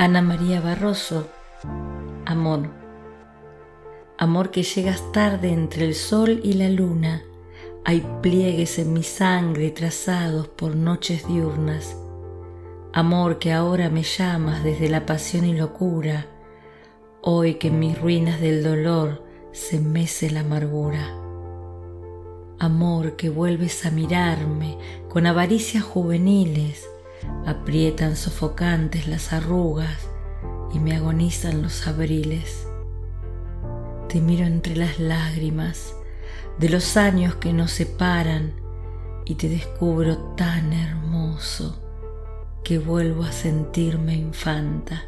Ana María Barroso, Amor. Amor que llegas tarde entre el sol y la luna. Hay pliegues en mi sangre trazados por noches diurnas. Amor que ahora me llamas desde la pasión y locura. Hoy que en mis ruinas del dolor se mece la amargura. Amor que vuelves a mirarme con avaricias juveniles aprietan sofocantes las arrugas y me agonizan los abriles. Te miro entre las lágrimas de los años que nos separan y te descubro tan hermoso que vuelvo a sentirme infanta.